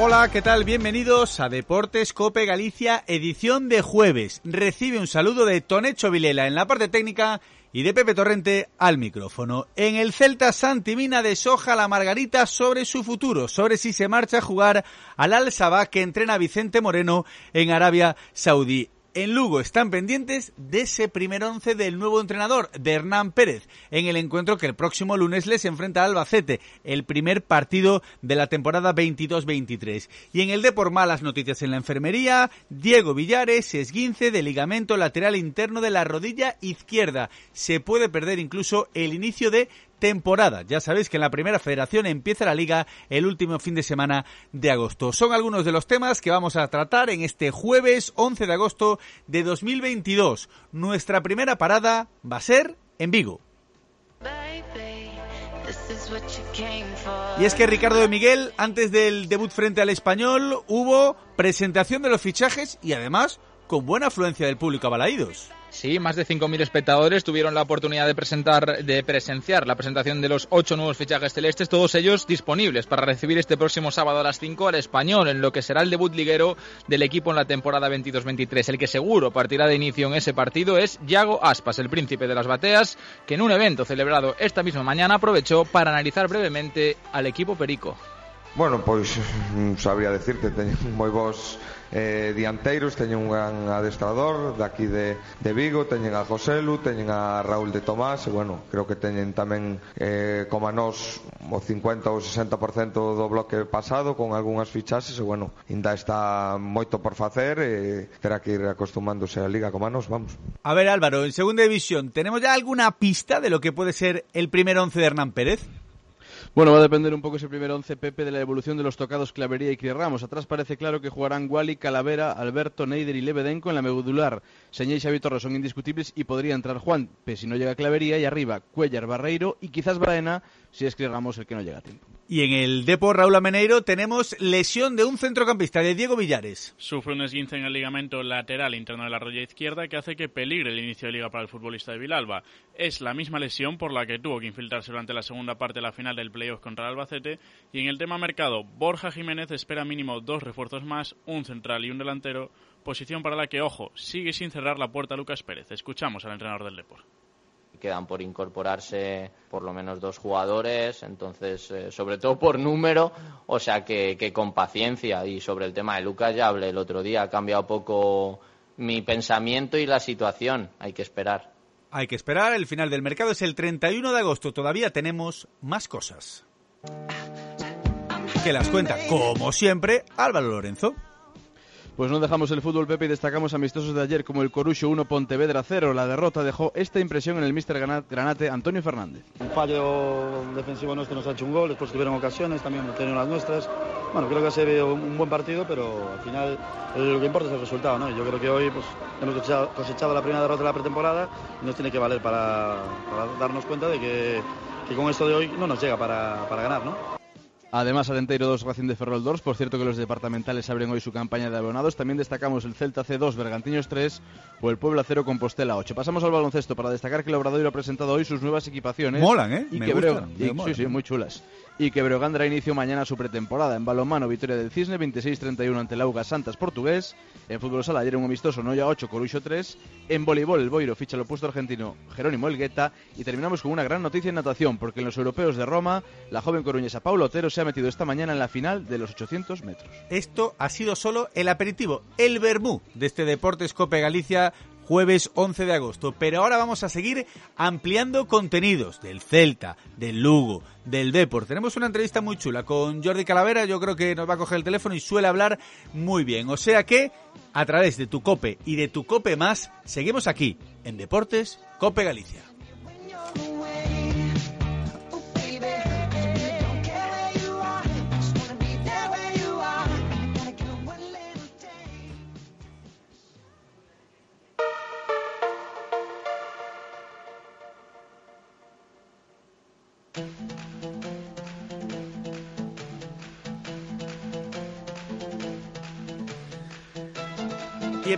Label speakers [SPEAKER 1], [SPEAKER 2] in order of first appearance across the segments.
[SPEAKER 1] Hola, ¿qué tal? Bienvenidos a Deportes Cope Galicia, edición de jueves. Recibe un saludo de Tonecho Vilela en la parte técnica y de Pepe Torrente al micrófono. En el Celta Santimina deshoja la Margarita sobre su futuro, sobre si se marcha a jugar al Al Sabah que entrena Vicente Moreno en Arabia Saudí en Lugo están pendientes de ese primer once del nuevo entrenador, de Hernán Pérez, en el encuentro que el próximo lunes les enfrenta al Albacete, el primer partido de la temporada 22-23. Y en el de por malas noticias en la enfermería, Diego Villares, esguince de ligamento lateral interno de la rodilla izquierda. Se puede perder incluso el inicio de temporada. Ya sabéis que en la primera federación empieza la liga el último fin de semana de agosto. Son algunos de los temas que vamos a tratar en este jueves 11 de agosto de 2022. Nuestra primera parada va a ser en Vigo. Y es que Ricardo de Miguel, antes del debut frente al español, hubo presentación de los fichajes y además con buena afluencia del público a Balaídos.
[SPEAKER 2] Sí, más de 5.000 espectadores tuvieron la oportunidad de presentar, de presenciar la presentación de los ocho nuevos fichajes celestes, todos ellos disponibles para recibir este próximo sábado a las 5 al español, en lo que será el debut liguero del equipo en la temporada 22-23. El que seguro partirá de inicio en ese partido es Yago Aspas, el príncipe de las bateas, que en un evento celebrado esta misma mañana aprovechó para analizar brevemente al equipo Perico.
[SPEAKER 3] Bueno, pois mm, sabría decirte, teñen moi bons eh, dianteiros, teñen un gran adestrador daqui de, de Vigo, teñen a Joselu, teñen a Raúl de Tomás, e bueno, creo que teñen tamén eh, como a nós o 50 ou 60% do bloque pasado con algunhas fichaxes, e bueno, ainda está moito por facer e terá que ir acostumándose a liga como a nós, vamos.
[SPEAKER 1] A ver Álvaro, en segunda división, ¿tenemos ya alguna pista de lo que puede ser el primer once de Hernán Pérez?
[SPEAKER 4] Bueno, va a depender un poco ese primer once Pepe de la evolución de los tocados Clavería y Cris Ramos. Atrás parece claro que jugarán Wally, Calavera, Alberto, Neider y Lebedenco en la medular. Señé y Xavi Torres son indiscutibles y podría entrar Juan, si no llega Clavería, y arriba Cuellar, Barreiro y quizás Baena si es Cris Ramos el que no llega a tiempo.
[SPEAKER 1] Y en el Depo Raúl Ameneiro tenemos lesión de un centrocampista de Diego Villares.
[SPEAKER 5] Sufre un esguince en el ligamento lateral interno de la rodilla izquierda que hace que peligre el inicio de liga para el futbolista de Vilalba. Es la misma lesión por la que tuvo que infiltrarse durante la segunda parte de la final del playoff contra el Albacete. Y en el tema mercado, Borja Jiménez espera mínimo dos refuerzos más, un central y un delantero, posición para la que, ojo, sigue sin cerrar la puerta Lucas Pérez. Escuchamos al entrenador del Depor
[SPEAKER 6] quedan por incorporarse por lo menos dos jugadores, entonces, eh, sobre todo por número, o sea que, que, con paciencia. Y sobre el tema de Lucas ya hablé el otro día, ha cambiado poco mi pensamiento y la situación, hay que esperar.
[SPEAKER 1] Hay que esperar, el final del mercado es el 31 de agosto, todavía tenemos más cosas. Que las cuenta, como siempre, Álvaro Lorenzo.
[SPEAKER 4] Pues no dejamos el fútbol, Pepe, y destacamos amistosos de ayer como el Corucho 1 Pontevedra 0. La derrota dejó esta impresión en el míster Granate Antonio Fernández.
[SPEAKER 7] Un fallo defensivo nuestro nos ha hecho un gol, después tuvieron ocasiones, también tuvieron las nuestras. Bueno, creo que ha sido un buen partido, pero al final lo que importa es el resultado, ¿no? Yo creo que hoy pues, hemos cosechado, la primera derrota de la pretemporada y nos tiene que valer para, darnos cuenta de que, que, con esto de hoy no nos llega para, para ganar, ¿no?
[SPEAKER 4] Además, Alenteiro 2, Racing de Ferrol 2. Por cierto que los departamentales abren hoy su campaña de abonados. También destacamos el Celta C2, Bergantiños 3 o el Puebla 0, Compostela 8. Pasamos al baloncesto para destacar que el Obradoiro ha presentado hoy sus nuevas equipaciones.
[SPEAKER 1] Molan, ¿eh?
[SPEAKER 4] Y
[SPEAKER 1] me
[SPEAKER 4] que
[SPEAKER 1] gustan,
[SPEAKER 4] y, sí, sí, muy chulas. Y que Breogán dará inicio mañana su pretemporada. En balonmano, victoria del Cisne 26-31 ante el Auga Santas portugués. En fútbol sala, ayer un amistoso, Noya 8, Corucho 3. En voleibol, el Boiro ficha el opuesto argentino Jerónimo Elgueta. Y terminamos con una gran noticia en natación, porque en los europeos de Roma, la joven coruñesa Paulo Otero se ha metido esta mañana en la final de los 800 metros.
[SPEAKER 1] Esto ha sido solo el aperitivo, el vermú de este Deportes Cope Galicia jueves 11 de agosto. Pero ahora vamos a seguir ampliando contenidos del Celta, del Lugo, del Deport. Tenemos una entrevista muy chula con Jordi Calavera, yo creo que nos va a coger el teléfono y suele hablar muy bien. O sea que, a través de tu Cope y de tu Cope Más, seguimos aquí, en Deportes Cope Galicia.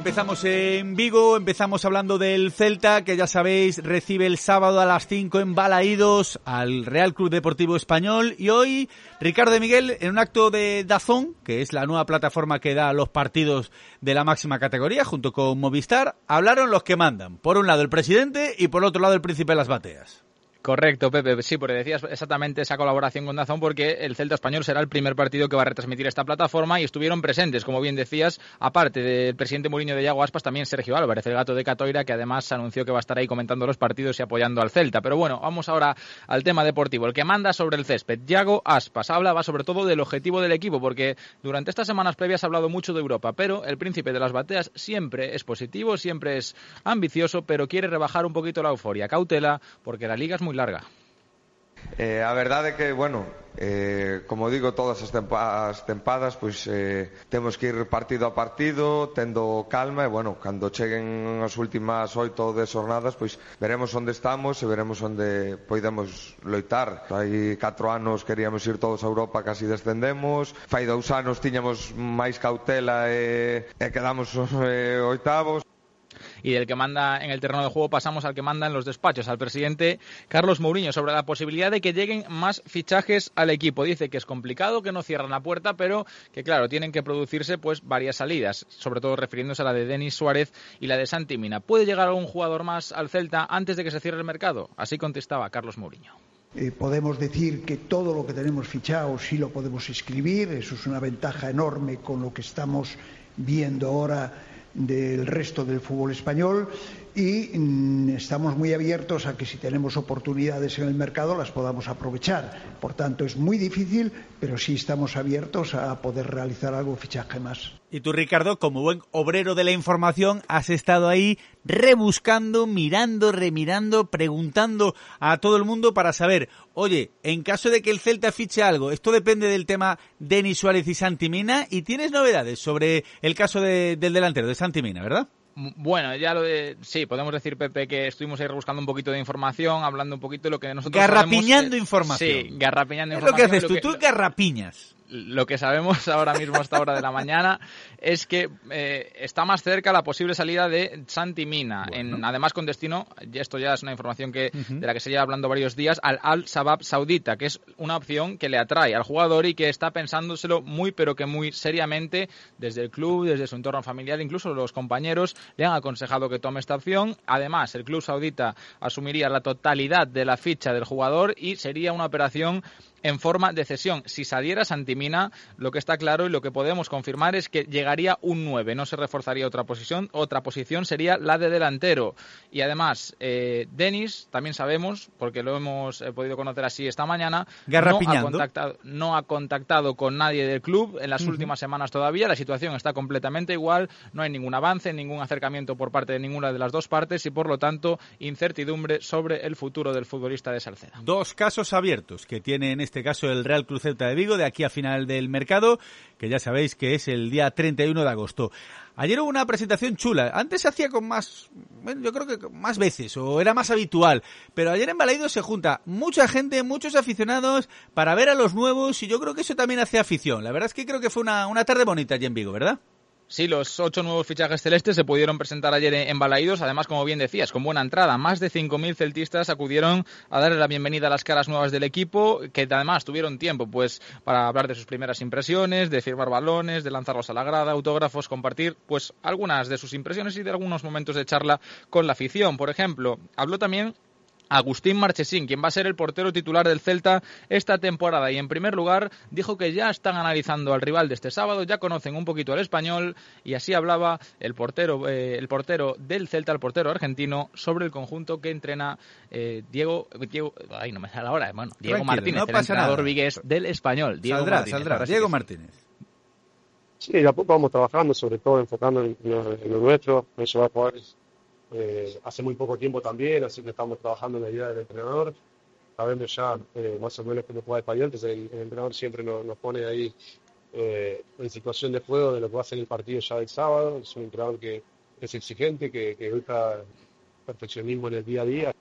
[SPEAKER 1] Empezamos en Vigo, empezamos hablando del Celta, que ya sabéis, recibe el sábado a las 5 en Balaídos al Real Club Deportivo Español. Y hoy, Ricardo de Miguel, en un acto de Dazón, que es la nueva plataforma que da los partidos de la máxima categoría, junto con Movistar, hablaron los que mandan. Por un lado el presidente y por otro lado el príncipe de las bateas.
[SPEAKER 2] Correcto, Pepe. Sí, porque decías exactamente esa colaboración con Dazón porque el Celta Español será el primer partido que va a retransmitir esta plataforma y estuvieron presentes, como bien decías, aparte del presidente Mourinho de Yago Aspas, también Sergio Álvarez, el gato de Catoira, que además anunció que va a estar ahí comentando los partidos y apoyando al Celta. Pero bueno, vamos ahora al tema deportivo. El que manda sobre el césped, Yago Aspas, hablaba sobre todo del objetivo del equipo, porque durante estas semanas previas ha hablado mucho de Europa, pero el príncipe de las bateas siempre es positivo, siempre es ambicioso, pero quiere rebajar un poquito la euforia. Cautela, porque la liga es muy moi larga.
[SPEAKER 3] Eh, a verdade é que, bueno, eh, como digo, todas as, tempa, as tempadas pois eh, temos que ir partido a partido tendo calma e, bueno, cando cheguen as últimas oito ou dez jornadas pois veremos onde estamos e veremos onde podemos loitar. Hai catro anos queríamos ir todos a Europa casi descendemos. Fai dous anos tiñamos máis cautela e, e quedamos eh, oitavos.
[SPEAKER 2] Y del que manda en el terreno de juego pasamos al que manda en los despachos, al presidente Carlos Mourinho, sobre la posibilidad de que lleguen más fichajes al equipo. Dice que es complicado, que no cierran la puerta, pero que claro, tienen que producirse pues varias salidas, sobre todo refiriéndose a la de Denis Suárez y la de Santi Mina. ¿Puede llegar algún jugador más al Celta antes de que se cierre el mercado? Así contestaba Carlos Mourinho.
[SPEAKER 8] Eh, podemos decir que todo lo que tenemos fichado sí lo podemos escribir, eso es una ventaja enorme con lo que estamos viendo ahora del resto del fútbol español y mm, estamos muy abiertos a que si tenemos oportunidades en el mercado las podamos aprovechar. Por tanto, es muy difícil, pero sí estamos abiertos a poder realizar algún fichaje más.
[SPEAKER 1] Y tú, Ricardo, como buen obrero de la información, has estado ahí rebuscando, mirando, remirando, preguntando a todo el mundo para saber, oye, en caso de que el Celta fiche algo, esto depende del tema Denis Suárez y Santimina, y tienes novedades sobre el caso de, del delantero, de Santimina, ¿verdad?
[SPEAKER 2] Bueno, ya lo de. Sí, podemos decir, Pepe, que estuvimos ahí buscando un poquito de información, hablando un poquito de lo que nosotros.
[SPEAKER 1] Garrapiñando información.
[SPEAKER 2] Sí, garrapiñando
[SPEAKER 1] información. Es lo que haces tú, tú garrapiñas
[SPEAKER 2] lo que sabemos ahora mismo a esta hora de la mañana es que eh, está más cerca la posible salida de Santi Mina, en, además con destino, y esto ya es una información que, de la que se lleva hablando varios días, al Al Sabab Saudita, que es una opción que le atrae al jugador y que está pensándoselo muy pero que muy seriamente desde el club, desde su entorno familiar, incluso los compañeros le han aconsejado que tome esta opción. Además, el club saudita asumiría la totalidad de la ficha del jugador y sería una operación en forma de cesión. Si saliera Santimina, lo que está claro y lo que podemos confirmar es que llegaría un 9, no se reforzaría otra posición, otra posición sería la de delantero. Y además, eh, Denis, también sabemos, porque lo hemos eh, podido conocer así esta mañana, no ha, contactado, no ha, contactado, con nadie del club en las últimas semanas todavía, la situación está completamente igual, no hay ningún avance, ningún acercamiento por parte de ninguna de las dos partes y por lo tanto incertidumbre sobre el futuro del futbolista de Salceda.
[SPEAKER 1] Dos casos abiertos que tiene en este caso el Real Cruz de Vigo, de aquí a final del mercado, que ya sabéis que es el día 31 de agosto. Ayer hubo una presentación chula. Antes se hacía con más, yo creo que más veces, o era más habitual. Pero ayer en Balaido se junta mucha gente, muchos aficionados, para ver a los nuevos, y yo creo que eso también hace afición. La verdad es que creo que fue una, una tarde bonita allí en Vigo, ¿verdad?
[SPEAKER 2] Sí, los ocho nuevos fichajes celestes se pudieron presentar ayer en Balaídos, además, como bien decías, con buena entrada. Más de 5.000 celtistas acudieron a darle la bienvenida a las caras nuevas del equipo, que además tuvieron tiempo pues para hablar de sus primeras impresiones, de firmar balones, de lanzarlos a la grada, autógrafos, compartir pues algunas de sus impresiones y de algunos momentos de charla con la afición. Por ejemplo, habló también Agustín Marchesín, quien va a ser el portero titular del Celta esta temporada. Y en primer lugar dijo que ya están analizando al rival de este sábado, ya conocen un poquito al español y así hablaba el portero, eh, el portero del Celta, el portero argentino, sobre el conjunto que entrena eh, Diego, Diego, ay no me da la hora, bueno, Diego Martínez, el entrenador vigués del español. Diego
[SPEAKER 1] saldrá, Martínez, saldrá. Diego Martínez.
[SPEAKER 9] Sí, de a poco vamos trabajando, sobre todo enfocando en, lo nuestro, en llevar jugadores eh, hace muy poco tiempo también, así que estamos trabajando en la idea del entrenador. Sabemos ya eh, más o menos cómo juega español, entonces el, entrenador siempre nos, nos pone ahí eh, en situación de juego de lo que va a ser el partido ya del sábado. Es un entrenador que es exigente, que, que busca perfeccionismo en el día a día.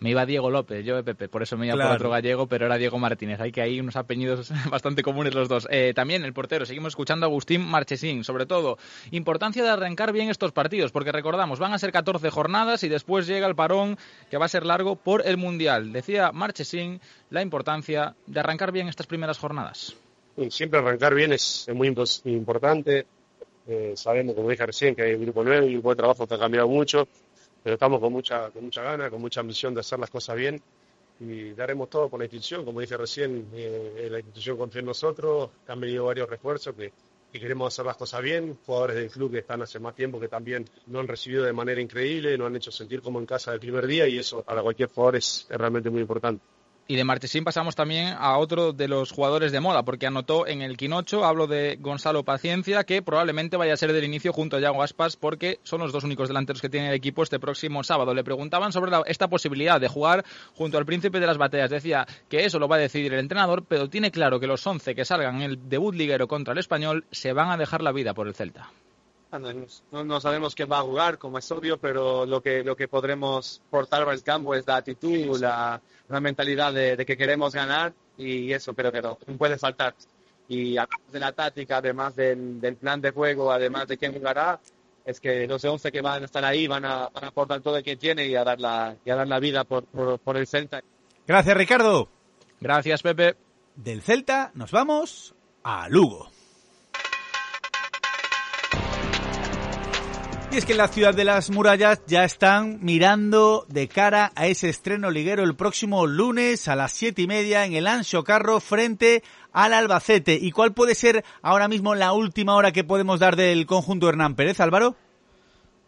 [SPEAKER 2] Me iba Diego López, yo de Pepe, por eso me iba por otro gallego, pero era Diego Martínez. Hay que hay unos apellidos bastante comunes los dos. Eh, también el portero, seguimos escuchando a Agustín Marchesín. Sobre todo, importancia de arrancar bien estos partidos, porque recordamos, van a ser 14 jornadas y después llega el parón que va a ser largo por el Mundial. Decía Marchesín la importancia de arrancar bien estas primeras jornadas.
[SPEAKER 9] Siempre arrancar bien es, muy importante. Eh, sabemos, como dije recién, que hay un grupo nuevo y un buen trabajo que ha cambiado mucho pero estamos con mucha, con mucha gana, con mucha ambición de hacer las cosas bien y daremos todo por la institución. Como dije recién, eh, la institución confía en nosotros, han venido varios refuerzos que, que, queremos hacer las cosas bien, jugadores del club que están hace más tiempo que también nos han recibido de manera increíble, nos han hecho sentir como en casa del primer día y eso para cualquier jugador es realmente muy importante.
[SPEAKER 2] Y de Marchesín pasamos también a otro de los jugadores de moda, porque anotó en el quinocho, hablo de Gonzalo Paciencia, que probablemente vaya a ser del inicio junto a Yago Aspas, porque son los dos únicos delanteros que tiene el equipo este próximo sábado. Le preguntaban sobre esta posibilidad de jugar junto al príncipe de las bateas. Decía que eso lo va a decidir el entrenador, pero tiene claro que los 11 que salgan en el debut liguero contra el español se van a dejar la vida por el Celta.
[SPEAKER 10] No, no, sabemos quién va a jugar, como es obvio, pero lo que, lo que podremos portar al campo es la actitud, la, la mentalidad de, de, que queremos ganar y eso, pero que no, puede faltar. Y además de la táctica, además del, del, plan de juego, además de quién jugará, es que los 11 que van a estar ahí van a, van a aportar todo el que tiene y a dar la, y a dar la vida por, por, por el Celta.
[SPEAKER 1] Gracias, Ricardo.
[SPEAKER 2] Gracias, Pepe.
[SPEAKER 1] Del Celta nos vamos a Lugo. Y es que en la ciudad de las murallas ya están mirando de cara a ese estreno liguero el próximo lunes a las siete y media en el Ancho Carro frente al Albacete. ¿Y cuál puede ser ahora mismo la última hora que podemos dar del conjunto Hernán Pérez, Álvaro?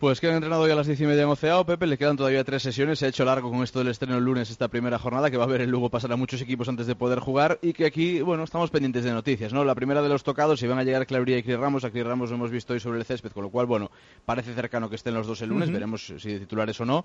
[SPEAKER 4] Pues que han entrenado ya a las diez y media en Oceao, Pepe, le quedan todavía tres sesiones, se ha hecho largo con esto del estreno el lunes esta primera jornada, que va a ver el Lugo pasar a muchos equipos antes de poder jugar, y que aquí, bueno, estamos pendientes de noticias, ¿no? La primera de los tocados, si van a llegar Claudia y Cris Ramos, a Cris Ramos lo hemos visto hoy sobre el césped, con lo cual, bueno, parece cercano que estén los dos el lunes, veremos si de titulares o no,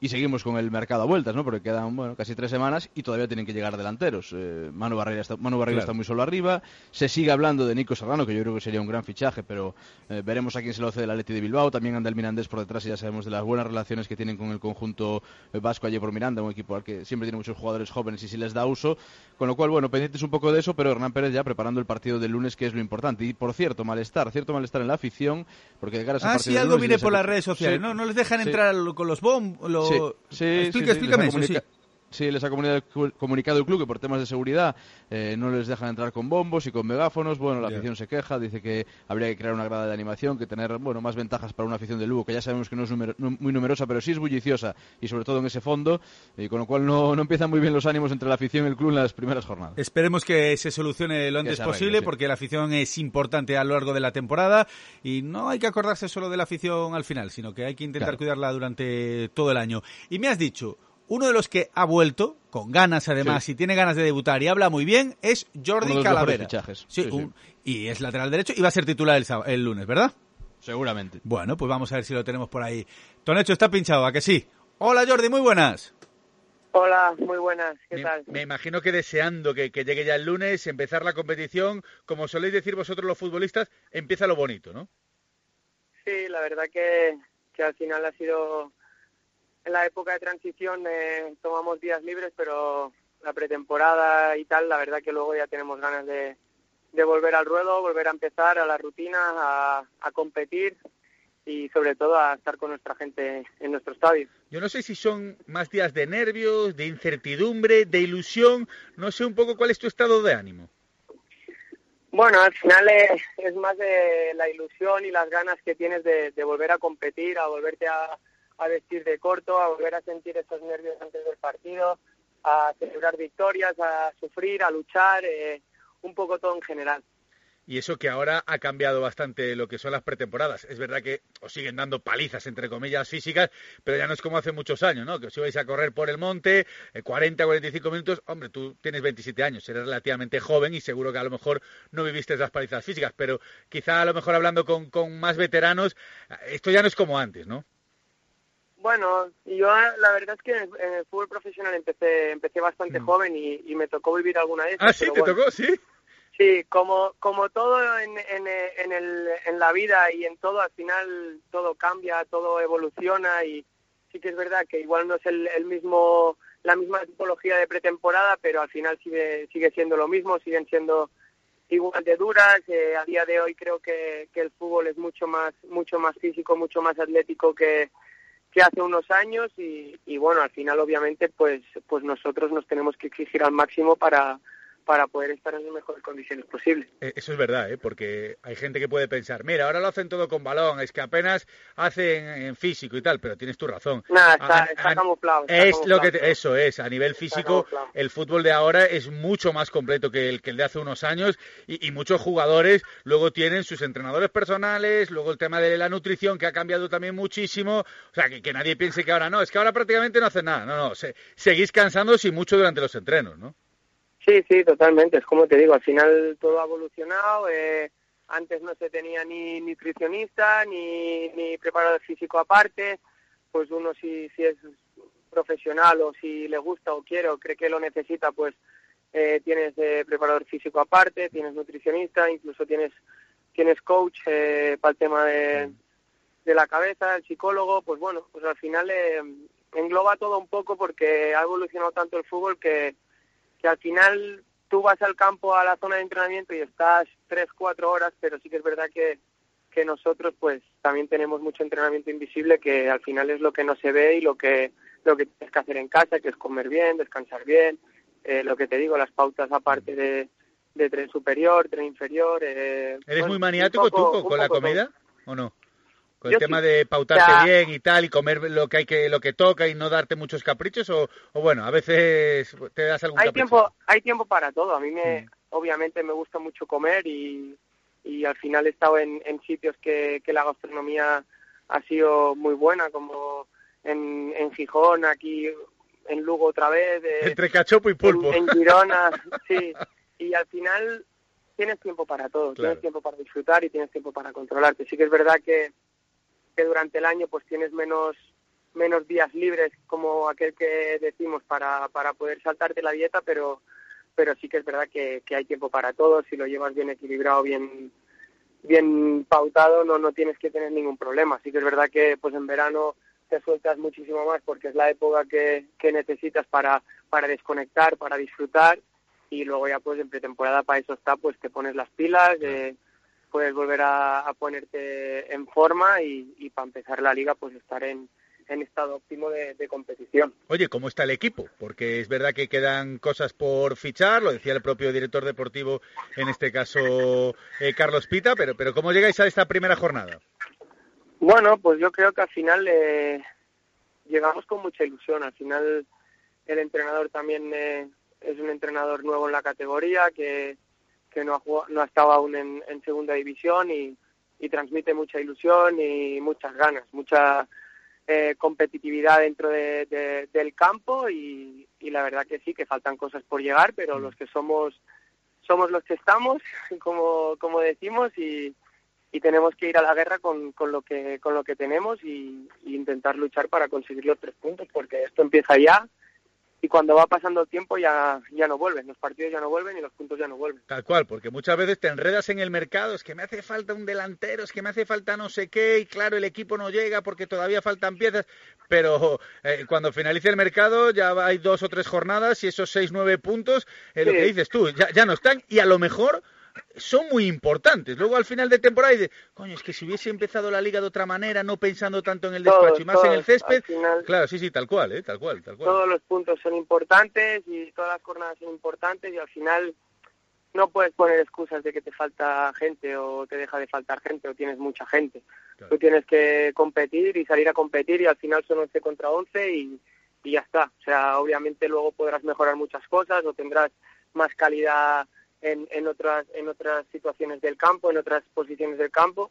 [SPEAKER 4] y seguimos con el mercado a vueltas, ¿no? Porque quedan, bueno, casi tres semanas y todavía tienen que llegar delanteros. Eh, Manu Barreira, está, Manu Barreira está muy solo arriba, se sigue hablando de Nico Serrano, que yo creo que sería un gran fichaje, pero eh, veremos a quién se lo hace del Atleti de Bilbao, también anda el Mirandés por detrás y ya sabemos de las buenas relaciones que tienen con el conjunto vasco allí por Miranda, un equipo al que siempre tiene muchos jugadores jóvenes y si les da uso. Con lo cual, bueno, pendientes un poco de eso, pero Hernán Pérez ya preparando el partido del lunes, que es lo importante. Y por cierto, malestar, cierto malestar en la afición, porque de cara a ese
[SPEAKER 1] ah,
[SPEAKER 4] partido
[SPEAKER 1] sí, algo viene por las redes sociales, ¿no? No les dejan entrar con los bombos.
[SPEAKER 4] Sí, Explica, explícame eso, sí. Les ha comunicado el club que por temas de seguridad eh, no les dejan entrar con bombos y con megáfonos. Bueno, la afición se queja, dice que habría que crear una grada de animación, que tener bueno más ventajas para una afición de Lugo, que ya sabemos que no es muy numerosa, pero sí es bulliciosa y sobre todo en ese fondo, y con lo cual no, no empiezan muy bien los ánimos entre la afición y el club en las primeras jornadas.
[SPEAKER 1] Esperemos que se solucione lo antes posible, porque la afición es importante a lo largo de la temporada y no hay que acordarse solo de la afición al final, sino que hay que intentar cuidarla durante todo el año. Y me has dicho, uno de los que ha vuelto, con ganas además, y tiene ganas de debutar y habla muy bien, es Jordi Calavera. Sí, y es lateral derecho y va a ser titular el, el lunes, ¿verdad?
[SPEAKER 4] Seguramente.
[SPEAKER 1] Bueno, pues vamos a ver si lo tenemos por ahí. Tonecho está pinchado, ¿a que sí? Hola Jordi, muy buenas.
[SPEAKER 11] Hola, muy buenas, ¿qué tal?
[SPEAKER 1] Me imagino que deseando que, llegue ya el lunes, empezar la competición, como soléis decir vosotros los futbolistas, empieza lo bonito, ¿no?
[SPEAKER 11] Sí, la verdad que, que al final ha sido en la época de transición eh, tomamos días libres, pero la pretemporada y tal, la verdad que luego ya tenemos ganas de, de volver al ruedo, volver a empezar a la rutina, a, a, competir y sobre todo a estar con nuestra gente en nuestro estadio.
[SPEAKER 1] Yo no sé si son más días de nervios, de incertidumbre, de ilusión, no sé un poco cuál es tu estado de ánimo.
[SPEAKER 11] Bueno, al final es, es más de la ilusión y las ganas que tienes de, de volver a competir, a volverte a, a vestir de corto, a volver a sentir esos nervios antes del partido, a celebrar victorias, a sufrir, a luchar, eh, un poco todo en general.
[SPEAKER 1] Y eso que ahora ha cambiado bastante lo que son las pretemporadas. Es verdad que os siguen dando palizas, entre comillas, físicas, pero ya no es como hace muchos años, ¿no? Que os ibais a correr por el monte, 40, eh, 45 minutos. Hombre, tú tienes 27 años, eres relativamente joven y seguro que a lo mejor no viviste esas palizas físicas, pero quizá a lo mejor hablando con, con más veteranos, esto ya no es como antes, ¿no?
[SPEAKER 11] Bueno, yo la verdad es que en el, fútbol profesional empecé empecé bastante mm. joven y, me tocó vivir alguna vez.
[SPEAKER 1] Ah, sí, te tocó, sí.
[SPEAKER 11] Sí, como como todo en, en, en, el, en la vida y en todo, al final todo cambia, todo evoluciona y sí que es verdad que igual no es el, el mismo la misma tipología de pretemporada, pero al final sigue sigue siendo lo mismo, siguen siendo igual de duras. Eh, a día de hoy creo que, que el fútbol es mucho más mucho más físico, mucho más atlético que que hace unos años y, y bueno al final obviamente pues pues nosotros nos tenemos que exigir al máximo para para poder estar en las mejores condiciones posibles.
[SPEAKER 1] Eh, Eso es verdad, ¿eh? porque hay gente que puede pensar, mira, ahora lo hacen todo con balón, es que apenas hacen en físico y tal, pero tienes tu razón.
[SPEAKER 11] Nada, está,
[SPEAKER 1] A-
[SPEAKER 11] está
[SPEAKER 1] a-
[SPEAKER 11] camuflado. está
[SPEAKER 1] es lo que te- eso es, a nivel físico, el fútbol de ahora es mucho más completo que el, que el de hace unos años y, y muchos jugadores luego tienen sus entrenadores personales, luego el tema de la nutrición que ha cambiado también muchísimo, o sea, que, que nadie piense que ahora no, es que ahora prácticamente no hacen nada, no, no, se- seguís cansándose y mucho durante los entrenos, ¿no?
[SPEAKER 11] Sí, sí, totalmente. Es como te digo, al final todo ha evolucionado. eh, antes no se tenía ni nutricionista ni, ni preparador físico aparte. Pues uno si, si es profesional o si le gusta o quiere o cree que lo necesita, pues eh, tienes eh, preparador físico aparte, tienes nutricionista, incluso tienes tienes coach eh, para el tema de, de la cabeza, el psicólogo. Pues bueno, pues al final eh, engloba todo un poco porque ha evolucionado tanto el fútbol que que al final tú vas al campo, a la zona de entrenamiento y estás tres, cuatro horas, pero sí que es verdad que, que nosotros pues también tenemos mucho entrenamiento invisible que al final es lo que no se ve y lo que, lo que tienes que hacer en casa, que es comer bien, descansar bien, eh, lo que te digo, las pautas aparte de, de tren superior, tren inferior. Eh,
[SPEAKER 1] ¿Eres
[SPEAKER 11] bueno,
[SPEAKER 1] muy maniático
[SPEAKER 11] poco-
[SPEAKER 1] tú con, con la
[SPEAKER 11] todo.
[SPEAKER 1] comida o no? Con
[SPEAKER 11] Yo
[SPEAKER 1] el tema
[SPEAKER 11] sí.
[SPEAKER 1] de pautarte
[SPEAKER 11] O sea-
[SPEAKER 1] bien y tal y comer lo que hay que lo que toca y no darte muchos caprichos o, o bueno, a veces te das algún
[SPEAKER 11] hay
[SPEAKER 1] capricho.
[SPEAKER 11] tiempo hay tiempo para todo a mí me
[SPEAKER 1] Mm.
[SPEAKER 11] obviamente me gusta mucho comer y, y al final he estado en, en sitios que, que la gastronomía ha sido muy buena como en, en Gijón aquí en Lugo otra vez eh,
[SPEAKER 1] Entre cachopo y pulpo.
[SPEAKER 11] en, en Girona sí y al final tienes tiempo para todo
[SPEAKER 1] Claro.
[SPEAKER 11] tienes tiempo para disfrutar y tienes tiempo para controlarte sí que es verdad que que durante el año pues tienes menos menos días libres como aquel que decimos para, para poder saltarte la dieta, pero pero sí que es verdad que, hay tiempo para todo, si lo llevas bien equilibrado, bien bien pautado, no no tienes que tener ningún problema. Sí que es verdad que pues en verano te sueltas muchísimo más porque es la época que, que necesitas para, para desconectar, para disfrutar y luego ya pues en pretemporada para eso está, pues te pones las pilas, eh, puedes volver a, a ponerte en forma y, y para empezar la liga pues estar en, en estado óptimo de, de competición.
[SPEAKER 1] Oye, ¿cómo está el equipo? Porque es verdad que quedan cosas por fichar, lo decía el propio director deportivo, en este caso eh, Carlos Pita, pero, pero ¿cómo llegáis a esta primera jornada?
[SPEAKER 11] Bueno, pues yo creo que al final eh, llegamos con mucha ilusión. Al final el entrenador también eh, es un entrenador nuevo en la categoría que, que no, ha jugado- no ha estado aún en, en segunda división y, y transmite mucha ilusión y muchas ganas, mucha eh, competitividad dentro de- de- del campo y, y la verdad que sí, que faltan cosas por llegar, pero los que somos somos los que estamos, como, como decimos, y, y tenemos que ir a la guerra con, con lo que con lo que tenemos y, y intentar luchar para conseguir los tres puntos porque esto empieza ya y cuando va pasando el tiempo ya ya no vuelven los partidos ya no vuelven y los puntos ya no vuelven.
[SPEAKER 1] Tal cual, porque muchas veces te enredas en el mercado, es que me hace falta un delantero, es que me hace falta no sé qué, y claro, el equipo no llega porque todavía faltan piezas, pero eh, cuando finalice el mercado ya hay dos o tres jornadas y esos seis, nueve puntos, eh, lo que dices tú, ya, ya no están y a lo mejor son muy importantes. Luego al final de temporada dices, coño, es que si hubiese empezado la liga de otra manera, no pensando tanto en el
[SPEAKER 11] Todos,
[SPEAKER 1] despacho y más en el césped,
[SPEAKER 11] final-
[SPEAKER 1] claro, sí, sí, tal cual, ¿eh? tal cual, tal cual.
[SPEAKER 11] todos los puntos son importantes y todas las jornadas son importantes y al final no puedes poner excusas de que te falta gente o te deja de faltar gente o tienes mucha gente. Tú tienes que competir y salir a competir y al final son 11 contra 11 y, y ya está. O sea, obviamente luego podrás mejorar muchas cosas o tendrás más calidad en, en otras en otras situaciones del campo, en otras posiciones del campo,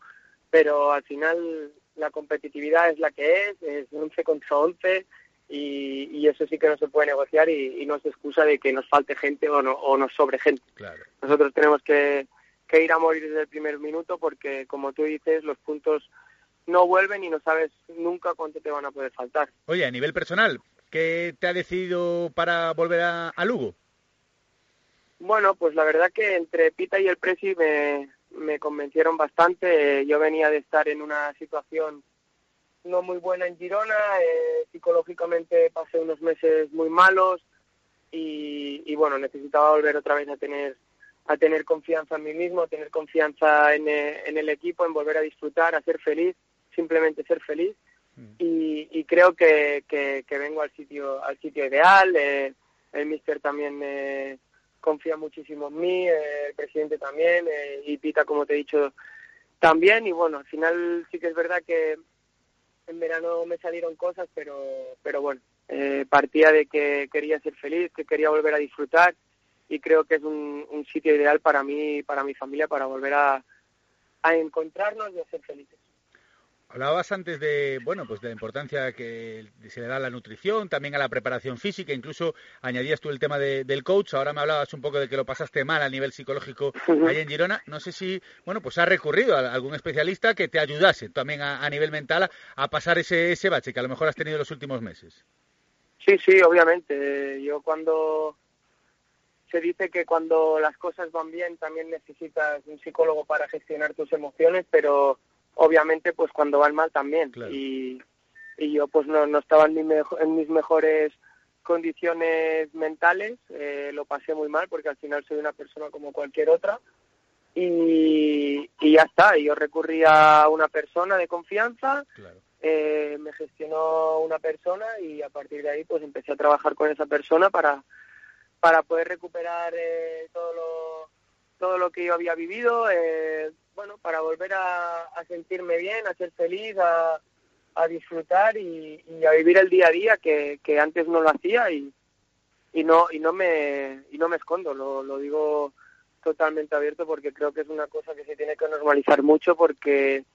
[SPEAKER 11] pero al final la competitividad es la que es, es 11 contra 11 y, y eso sí que no se puede negociar y, y no es excusa de que nos falte gente o, no, o nos sobre gente.
[SPEAKER 1] Claro.
[SPEAKER 11] Nosotros tenemos que, que ir a morir desde el primer minuto porque, como tú dices, los puntos no vuelven y no sabes nunca cuánto te van a poder faltar.
[SPEAKER 1] Oye, a nivel personal, ¿qué te ha decidido para volver a, a Lugo?
[SPEAKER 11] Bueno, pues la verdad que entre Pita y el Presi me, me convencieron bastante. Yo venía de estar en una situación no muy buena en Girona, eh, psicológicamente pasé unos meses muy malos y, y, bueno, necesitaba volver otra vez a tener a tener confianza en mí mismo, a tener confianza en, eh, en el equipo, en volver a disfrutar, a ser feliz, simplemente ser feliz y, y, creo que, que, que, vengo al sitio al sitio ideal, eh, el míster también eh, confía muchísimo en mí, eh, el presidente también y Pita, como te he dicho, también y bueno, al final sí que es verdad que en verano me salieron cosas, pero, pero bueno, eh, partía de que quería ser feliz, que quería volver a disfrutar y creo que es un, un sitio ideal para mí, para mi familia, para volver a, a encontrarnos y a ser felices.
[SPEAKER 1] Hablabas antes de, bueno, pues de la importancia que se le da a la nutrición, también a la preparación física, incluso añadías tú el tema de, del coach, ahora me hablabas un poco de que lo pasaste mal a nivel psicológico ahí en Girona, no sé si, bueno, pues has recurrido a algún especialista que te ayudase también a, a nivel mental a, a, pasar ese, ese bache que a lo mejor has tenido en los últimos meses.
[SPEAKER 11] Sí, sí, obviamente, yo cuando se dice que cuando las cosas van bien también necesitas un psicólogo para gestionar tus emociones, pero obviamente pues cuando van mal también claro. y, y yo pues no, no estaba en, mi mejo, en mis mejores condiciones mentales eh, lo pasé muy mal porque al final soy una persona como cualquier otra y, y ya está yo recurrí a una persona de confianza
[SPEAKER 1] claro.
[SPEAKER 11] eh, me gestionó una persona y a partir de ahí pues empecé a trabajar con esa persona para para poder recuperar eh, todo lo todo lo que yo había vivido eh, bueno, para volver a, sentirme bien, a ser feliz, a, a disfrutar y, a vivir el día a día que, que antes no lo hacía y, y no y no me y no me escondo, lo, lo digo totalmente abierto porque creo que es una cosa que se tiene que normalizar mucho porque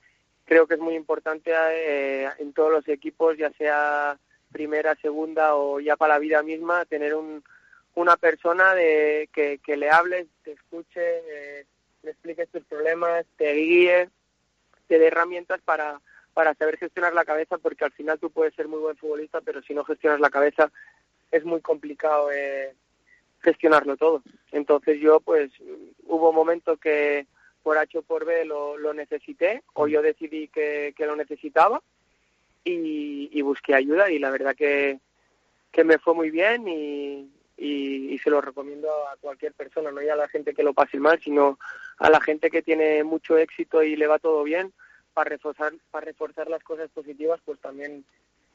[SPEAKER 11] creo que es muy importante eh, en todos los equipos, ya sea primera, segunda o ya para la vida misma, tener un, una persona de que, que le hables, te escuche, eh, le expliques tus problemas, te guíe, te dé herramientas para, para saber gestionar la cabeza, porque al final tú puedes ser muy buen futbolista, pero si no gestionas la cabeza es muy complicado eh, gestionarlo todo. Entonces yo, pues, hubo momentos que por H o por B lo, lo necesité, o yo decidí que, que lo necesitaba, y, y busqué ayuda, y la verdad que, que me fue muy bien, y, y, y, se lo recomiendo a cualquier persona, no ya a la gente que lo pase mal, sino a la gente que tiene mucho éxito y le va todo bien, para reforzar, para reforzar las cosas positivas, pues también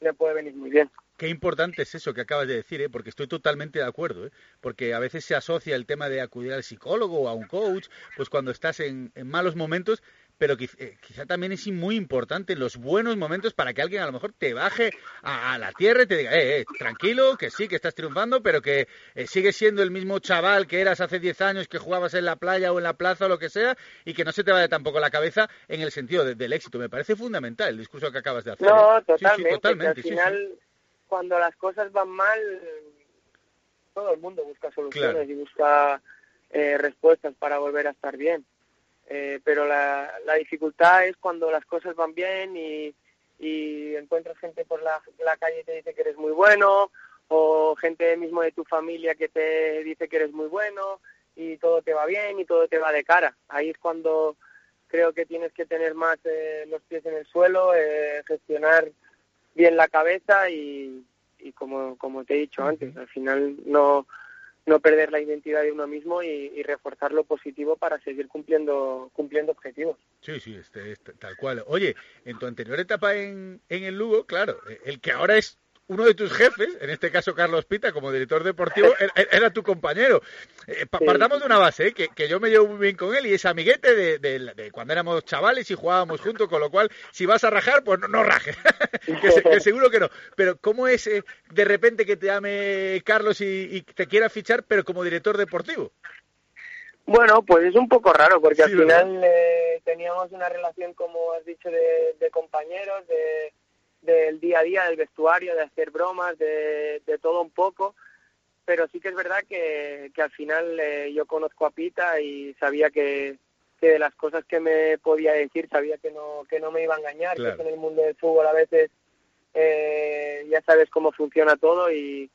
[SPEAKER 11] le puede venir muy bien.
[SPEAKER 1] Qué importante es eso que acabas de decir, ¿eh? porque estoy totalmente de acuerdo, ¿eh? porque a veces se asocia el tema de acudir al psicólogo o a un coach, pues cuando estás en, en malos momentos, pero quizá, eh, quizá, también es muy importante los buenos momentos para que alguien a lo mejor te baje a, a la tierra y te diga, eh, eh, tranquilo, que sí, que estás triunfando, pero que eh, sigues siendo el mismo chaval que eras hace 10 años, que jugabas en la playa o en la plaza o lo que sea, y que no se te vaya tampoco la cabeza en el sentido de, del éxito. Me parece fundamental el discurso que acabas de hacer.
[SPEAKER 11] No, totalmente. Sí, sí, totalmente al final, sí, cuando las cosas van mal, todo el mundo busca soluciones claro. y busca eh, respuestas para volver a estar bien eh, pero la, la, dificultad es cuando las cosas van bien y, y encuentras gente por la, la, calle y te dice que eres muy bueno, o gente mismo de tu familia que te dice que eres muy bueno y todo te va bien y todo te va de cara. Ahí es cuando creo que tienes que tener más eh, los pies en el suelo, eh, gestionar bien la cabeza y, y como, como te he dicho antes, al final no no perder la identidad de uno mismo y, y, reforzar lo positivo para seguir cumpliendo cumpliendo objetivos.
[SPEAKER 1] Sí, sí, este, este, tal cual. Oye, en tu anterior etapa en, en el Lugo, claro, el que ahora es uno de tus jefes, en este caso Carlos Pita, como director deportivo, era, era tu compañero. Eh, partamos de una base, ¿eh? que, que, yo me llevo muy bien con él y es amiguete de, de, de, cuando éramos chavales y jugábamos juntos, con lo cual, si vas a rajar, pues no, no rajes, que, se, que, seguro que no. Pero ¿cómo es eh, de repente que te llame Carlos y, y, te quiera fichar, pero como director deportivo?
[SPEAKER 11] Bueno, pues es un poco raro, porque sí, al final eh, teníamos una relación, como has dicho, de, de compañeros, de del día a día, del vestuario, de hacer bromas, de, de todo un poco, pero sí que es verdad que, que al final eh, yo conozco a Pita y sabía que, que de las cosas que me podía decir sabía que no, que no me iba a engañar, claro. que en el mundo del fútbol a veces eh, ya sabes cómo funciona todo y,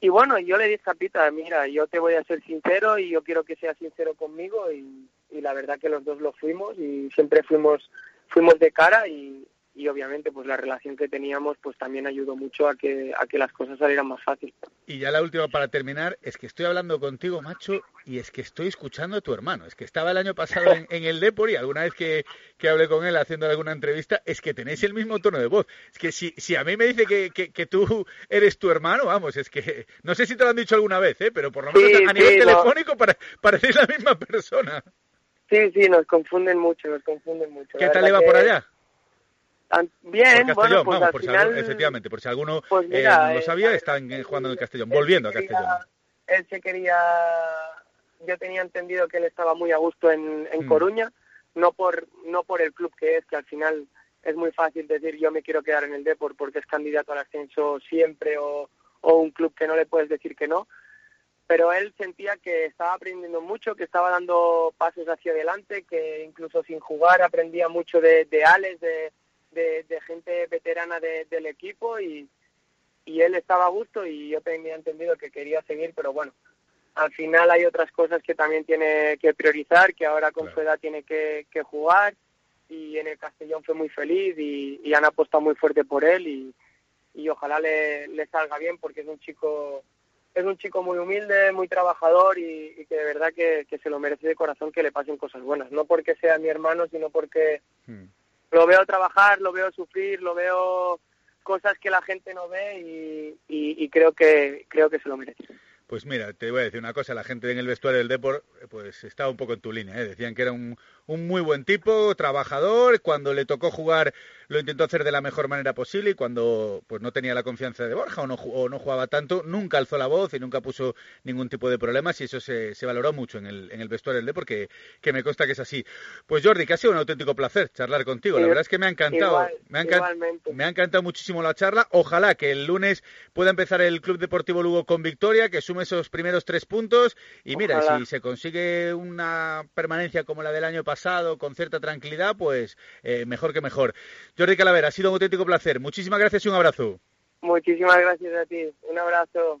[SPEAKER 11] y bueno, yo le dije a Pita, mira, yo te voy a ser sincero y yo quiero que seas sincero conmigo y, y la verdad que los dos lo fuimos y siempre fuimos fuimos de cara y, y obviamente pues la relación que teníamos pues también ayudó mucho a que a que las cosas salieran más fácil.
[SPEAKER 1] Y ya la última para terminar, es que estoy hablando contigo, macho, y es que estoy escuchando a tu hermano. Es que estaba el año pasado en, el Depor y alguna vez que, que, hablé con él haciendo alguna entrevista, es que tenéis el mismo tono de voz. Es que si, si a mí me dice que, que, tú eres tu hermano, vamos, es que no sé si te lo han dicho alguna vez, ¿eh? pero por lo menos a nivel telefónico parecéis la misma persona.
[SPEAKER 11] Sí, sí, nos confunden mucho, nos confunden mucho.
[SPEAKER 1] ¿Qué tal le va por allá?
[SPEAKER 11] Bien, bueno, pues al final...
[SPEAKER 1] efectivamente, por si alguno pues eh, no lo eh, sabía, están jugando en el Castellón, volviendo a Castellón.
[SPEAKER 11] Él se quería, yo tenía entendido que él estaba muy a gusto en, en mm. Coruña, no por, no por el club que es, que al final es muy fácil decir yo me quiero quedar en el Depor porque es candidato al ascenso siempre o, o un club que no le puedes decir que no, pero él sentía que estaba aprendiendo mucho, que estaba dando pasos hacia adelante, que incluso sin jugar aprendía mucho de, de Alex, de, de, gente veterana del equipo y, y él estaba a gusto y yo tenía entendido que quería seguir, pero bueno, al final hay otras cosas que también tiene que priorizar, que ahora con su edad tiene que, jugar y en el Castellón fue muy feliz y, han apostado muy fuerte por él y, y ojalá le, le, salga bien porque es un chico es un chico muy humilde, muy trabajador y, que de verdad que, se lo merece de corazón que le pasen cosas buenas, no porque sea mi hermano, sino porque hmm lo veo trabajar, lo veo sufrir, lo veo cosas que la gente no ve y, creo que creo que se lo merece.
[SPEAKER 1] Pues mira, te voy a decir una cosa, la gente en el vestuario del Depor pues estaba un poco en tu línea, ¿eh? decían que era un, un, muy buen tipo, trabajador, cuando le tocó jugar lo intentó hacer de la mejor manera posible y cuando pues no tenía la confianza de Borja o no, o no jugaba tanto, nunca alzó la voz y nunca puso ningún tipo de problemas y eso se, se valoró mucho en el, en el vestuario del Depor, que, que me consta que es así. Pues Jordi, que ha sido un auténtico placer charlar contigo, la verdad es que me ha encantado, me, ha me ha encantado muchísimo la charla, ojalá que el lunes pueda empezar el Club Deportivo Lugo con victoria, que sume esos primeros tres puntos y mira, si se consigue una permanencia como la del año pasado con cierta tranquilidad, pues eh, mejor que mejor. Jordi Calavera, ha sido un auténtico placer. Muchísimas gracias y un abrazo.
[SPEAKER 11] Muchísimas gracias a ti. Un abrazo.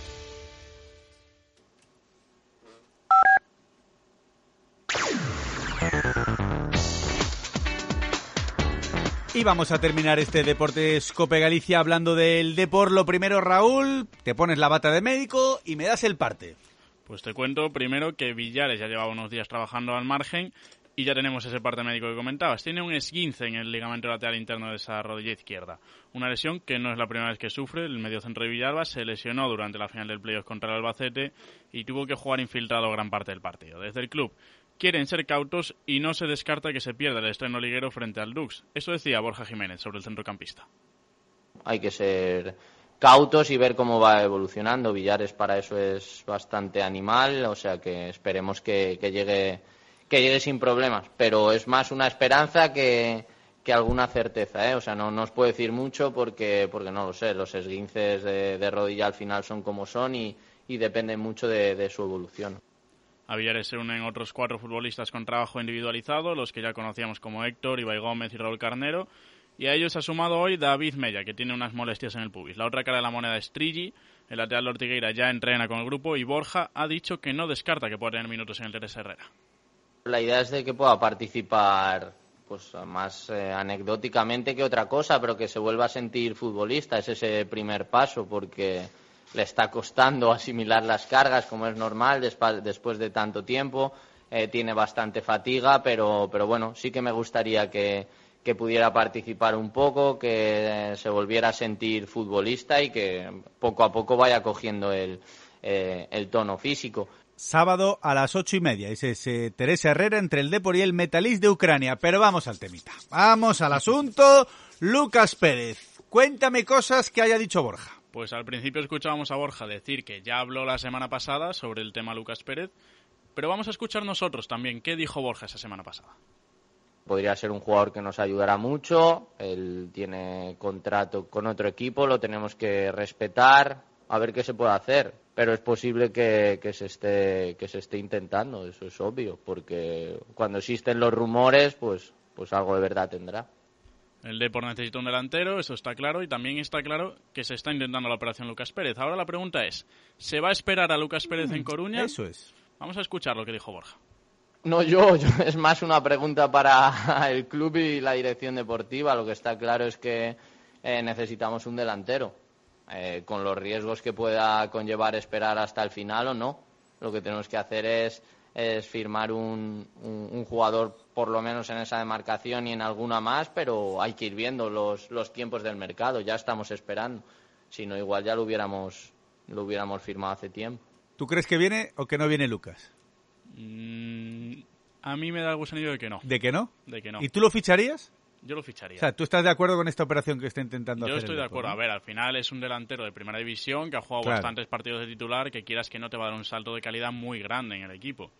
[SPEAKER 1] Y vamos a terminar este Deportes Cope Galicia hablando del Depor. Lo primero, Raúl, te pones la bata de médico y me das el parte.
[SPEAKER 5] Pues te cuento primero que Villares ya llevaba unos días trabajando al margen y ya tenemos ese parte médico que comentabas. Tiene un esguince en el ligamento lateral interno de esa rodilla izquierda. Una lesión que no es la primera vez que sufre. El medio centro de Villalba se lesionó durante la final del playoff contra el Albacete y tuvo que jugar infiltrado gran parte del partido. Desde el club quieren ser cautos y no se descarta que se pierda el estreno liguero frente al Dux. Eso decía Borja Jiménez sobre el centrocampista.
[SPEAKER 6] Hay que ser cautos y ver cómo va evolucionando. Villares para eso es bastante animal, o sea que esperemos que, llegue que llegue sin problemas. Pero es más una esperanza que, alguna certeza, ¿eh? O sea, no, nos os puedo decir mucho porque, porque no lo sé. Los esguinces de, rodilla al final son como son y, dependen mucho de su evolución.
[SPEAKER 5] A Villares se unen otros cuatro futbolistas con trabajo individualizado, los que ya conocíamos como Héctor, Ibai Gómez y Raúl Carnero. Y a ellos ha sumado hoy David Mella, que tiene unas molestias en el pubis. La otra cara de la moneda es Trigi, el lateral Ortigueira ya entrena con el grupo y Borja ha dicho que no descarta que pueda tener minutos en el Teresa Herrera.
[SPEAKER 6] La idea es de que pueda participar pues más eh, anecdóticamente que otra cosa, pero que se vuelva a sentir futbolista. Es ese primer paso porque le está costando asimilar las cargas, como es normal después de tanto tiempo. Eh, tiene bastante fatiga, pero, pero bueno, sí que me gustaría que, que pudiera participar un poco, que se volviera a sentir futbolista y que poco a poco vaya cogiendo el, eh, el tono físico.
[SPEAKER 1] Sábado a las ocho y media. Eh, Teresa Herrera entre el Depor y el Metalist de Ucrania. Pero vamos al temita. Vamos al asunto. Lucas Pérez, cuéntame cosas que haya dicho Borja.
[SPEAKER 5] Pues al principio escuchábamos a Borja decir que ya habló la semana pasada sobre el tema Lucas Pérez, pero vamos a escuchar nosotros también qué dijo Borja esa semana pasada.
[SPEAKER 6] Podría ser un jugador que nos ayudará mucho, él tiene contrato con otro equipo, lo tenemos que respetar, a ver qué se puede hacer, pero es posible que, se esté que se esté intentando, eso es obvio, porque cuando existen los rumores, pues pues algo de verdad tendrá.
[SPEAKER 5] El Depor necesita un delantero, eso está claro, y también está claro que se está intentando la operación Lucas Pérez. Ahora la pregunta es, ¿se va a esperar a Lucas Pérez en Coruña?
[SPEAKER 1] Eso es.
[SPEAKER 5] Vamos a escuchar lo que dijo Borja.
[SPEAKER 6] No, yo, yo, es más una pregunta para el club y la dirección deportiva. Lo que está claro es que eh, necesitamos un delantero, eh, con los riesgos que pueda conllevar esperar hasta el final o no. Lo que tenemos que hacer es, es firmar un, un, un jugador por lo menos en esa demarcación y en alguna más, pero hay que ir viendo los, los tiempos del mercado. Ya estamos esperando. Si no, igual ya lo hubiéramos, lo hubiéramos firmado hace tiempo.
[SPEAKER 1] ¿Tú crees que viene o que no viene Lucas?
[SPEAKER 5] Mm, a mí me da el gusanillo de que no.
[SPEAKER 1] ¿De que no?
[SPEAKER 5] De que no.
[SPEAKER 1] ¿Y tú lo ficharías?
[SPEAKER 5] Yo lo ficharía.
[SPEAKER 1] O sea, ¿tú estás de acuerdo con esta operación que está intentando
[SPEAKER 5] Yo
[SPEAKER 1] hacer?
[SPEAKER 5] estoy
[SPEAKER 1] el
[SPEAKER 5] de acuerdo.
[SPEAKER 1] ¿no?
[SPEAKER 5] A ver, al final es un delantero de primera división que ha jugado
[SPEAKER 1] Claro.
[SPEAKER 5] bastantes partidos de titular, que quieras que no te va a dar un salto de calidad muy grande en el equipo.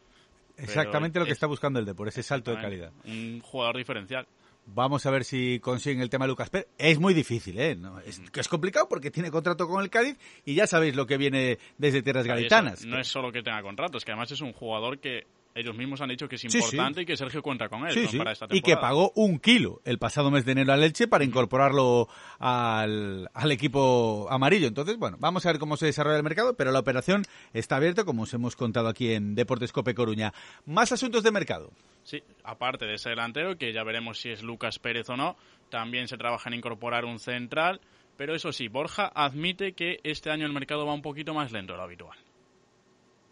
[SPEAKER 1] Exactamente lo que
[SPEAKER 5] es-
[SPEAKER 1] está buscando el Depor, ese salto de calidad.
[SPEAKER 5] Un jugador diferencial.
[SPEAKER 1] Vamos a ver si consiguen el tema de Lucas Pérez. Es muy difícil, ¿eh? No, es, complicado porque tiene contrato con el Cádiz y ya sabéis lo que viene desde tierras gaditanas.
[SPEAKER 5] no es solo que tenga contrato, es que además es un jugador que ellos mismos han dicho que es
[SPEAKER 1] Sí, sí.
[SPEAKER 5] importante y que Sergio cuenta con él
[SPEAKER 1] Sí,
[SPEAKER 5] ¿no?
[SPEAKER 1] sí.
[SPEAKER 5] para esta
[SPEAKER 1] Y que
[SPEAKER 5] temporada.
[SPEAKER 1] pagó un kilo el pasado mes de enero a Leche para incorporarlo al, al equipo amarillo. Entonces, bueno, vamos a ver cómo se desarrolla el mercado, pero la operación está abierta, como os hemos contado aquí en Deportes Cope Coruña. Más asuntos de mercado.
[SPEAKER 5] Sí, aparte de ese delantero, que ya veremos si es Lucas Pérez o no, también se trabaja en incorporar un central, pero eso sí, Borja admite que este año el mercado va un poquito más lento de lo habitual.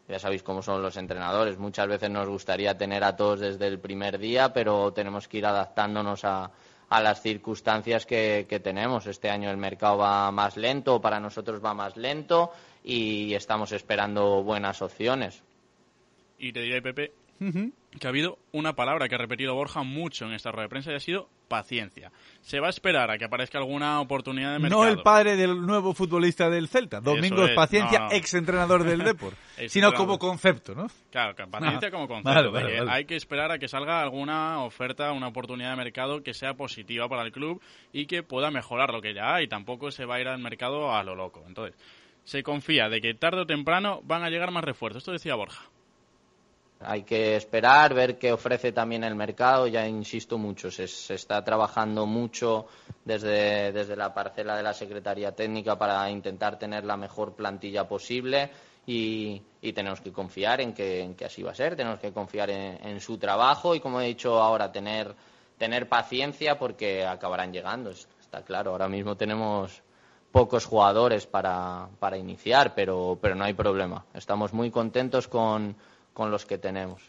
[SPEAKER 6] Ya sabéis cómo son los entrenadores. Muchas veces nos gustaría tener a todos desde el primer día, pero tenemos que ir adaptándonos a, a las circunstancias que, que tenemos. Este año el mercado va más lento, para nosotros va más lento y estamos esperando buenas opciones.
[SPEAKER 5] Y te diré, Pepe, que ha habido una palabra que ha repetido Borja mucho en esta rueda de prensa y ha sido paciencia. Se va a esperar a que aparezca alguna oportunidad de mercado.
[SPEAKER 1] No el padre del nuevo futbolista del Celta, Domingos
[SPEAKER 5] es,
[SPEAKER 1] Paciencia,
[SPEAKER 5] no, no.
[SPEAKER 1] ex entrenador del Depor, sino como concepto, ¿no?
[SPEAKER 5] Claro, paciencia como concepto.
[SPEAKER 1] vale, vale,
[SPEAKER 5] de que
[SPEAKER 1] vale.
[SPEAKER 5] Hay que esperar a que salga alguna oferta, una oportunidad de mercado que sea positiva para el club y que pueda mejorar lo que ya hay. Tampoco se va a ir al mercado a lo loco. Entonces, se confía de que tarde o temprano van a llegar más refuerzos. Esto decía Borja.
[SPEAKER 6] Hay que esperar, ver qué ofrece también el mercado. Ya insisto mucho, se, está trabajando mucho desde, desde la parcela de la Secretaría Técnica para intentar tener la mejor plantilla posible y, tenemos que confiar en que, en que así va a ser. Tenemos que confiar en, en su trabajo y, como he dicho ahora, tener, tener paciencia porque acabarán llegando. es- Está claro, ahora mismo tenemos pocos jugadores para, para iniciar, pero, pero no hay problema. Estamos muy contentos con, con los que tenemos.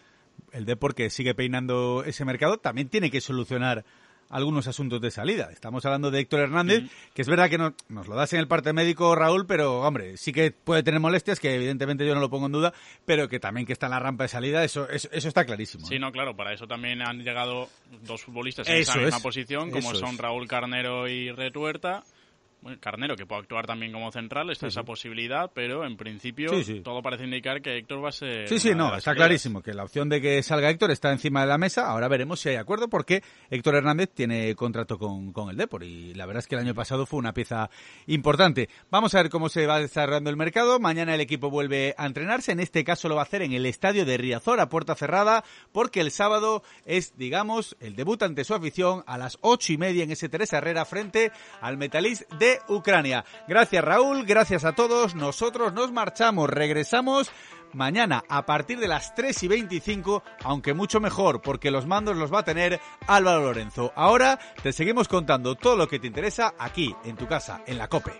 [SPEAKER 1] El Depor que sigue peinando ese mercado también tiene que solucionar algunos asuntos de salida. Estamos hablando de Héctor Hernández, que es verdad que no- nos lo das en el parte médico, Raúl, pero hombre, sí que puede tener molestias, que evidentemente yo no lo pongo en duda, pero que también que está en la rampa de salida, eso, eso, eso está clarísimo.
[SPEAKER 5] Sí, no, claro, para eso también han llegado dos futbolistas en
[SPEAKER 1] Eso
[SPEAKER 5] esa misma
[SPEAKER 1] es,
[SPEAKER 5] posición, como
[SPEAKER 1] eso
[SPEAKER 5] son
[SPEAKER 1] es.
[SPEAKER 5] Raúl Carnero y Retuerta. Bueno, Carnero, que puede actuar también como central, está
[SPEAKER 1] Sí,
[SPEAKER 5] esa
[SPEAKER 1] sí.
[SPEAKER 5] posibilidad, pero en principio
[SPEAKER 1] Sí,
[SPEAKER 5] todo parece indicar que Héctor va a ser.
[SPEAKER 1] Sí, sí, no, está clarísimo que la opción de que salga Héctor está encima de la mesa. Ahora veremos si hay acuerdo porque Héctor Hernández tiene contrato con, con el Depor y la verdad es que el año pasado fue una pieza importante. Vamos a ver cómo se va desarrollando el mercado. Mañana el equipo vuelve a entrenarse. En este caso lo va a hacer en el estadio de Riazor a puerta cerrada porque el sábado es, digamos, el debut ante su afición a las ocho y media en ese Teresa Herrera frente al Metalist de Ucrania. Gracias Raúl, gracias a todos. Nosotros nos marchamos, regresamos mañana a partir de las 3 y 25, aunque mucho mejor, porque los mandos los va a tener Álvaro Lorenzo. Ahora te seguimos contando todo lo que te interesa aquí, en tu casa, en la COPE.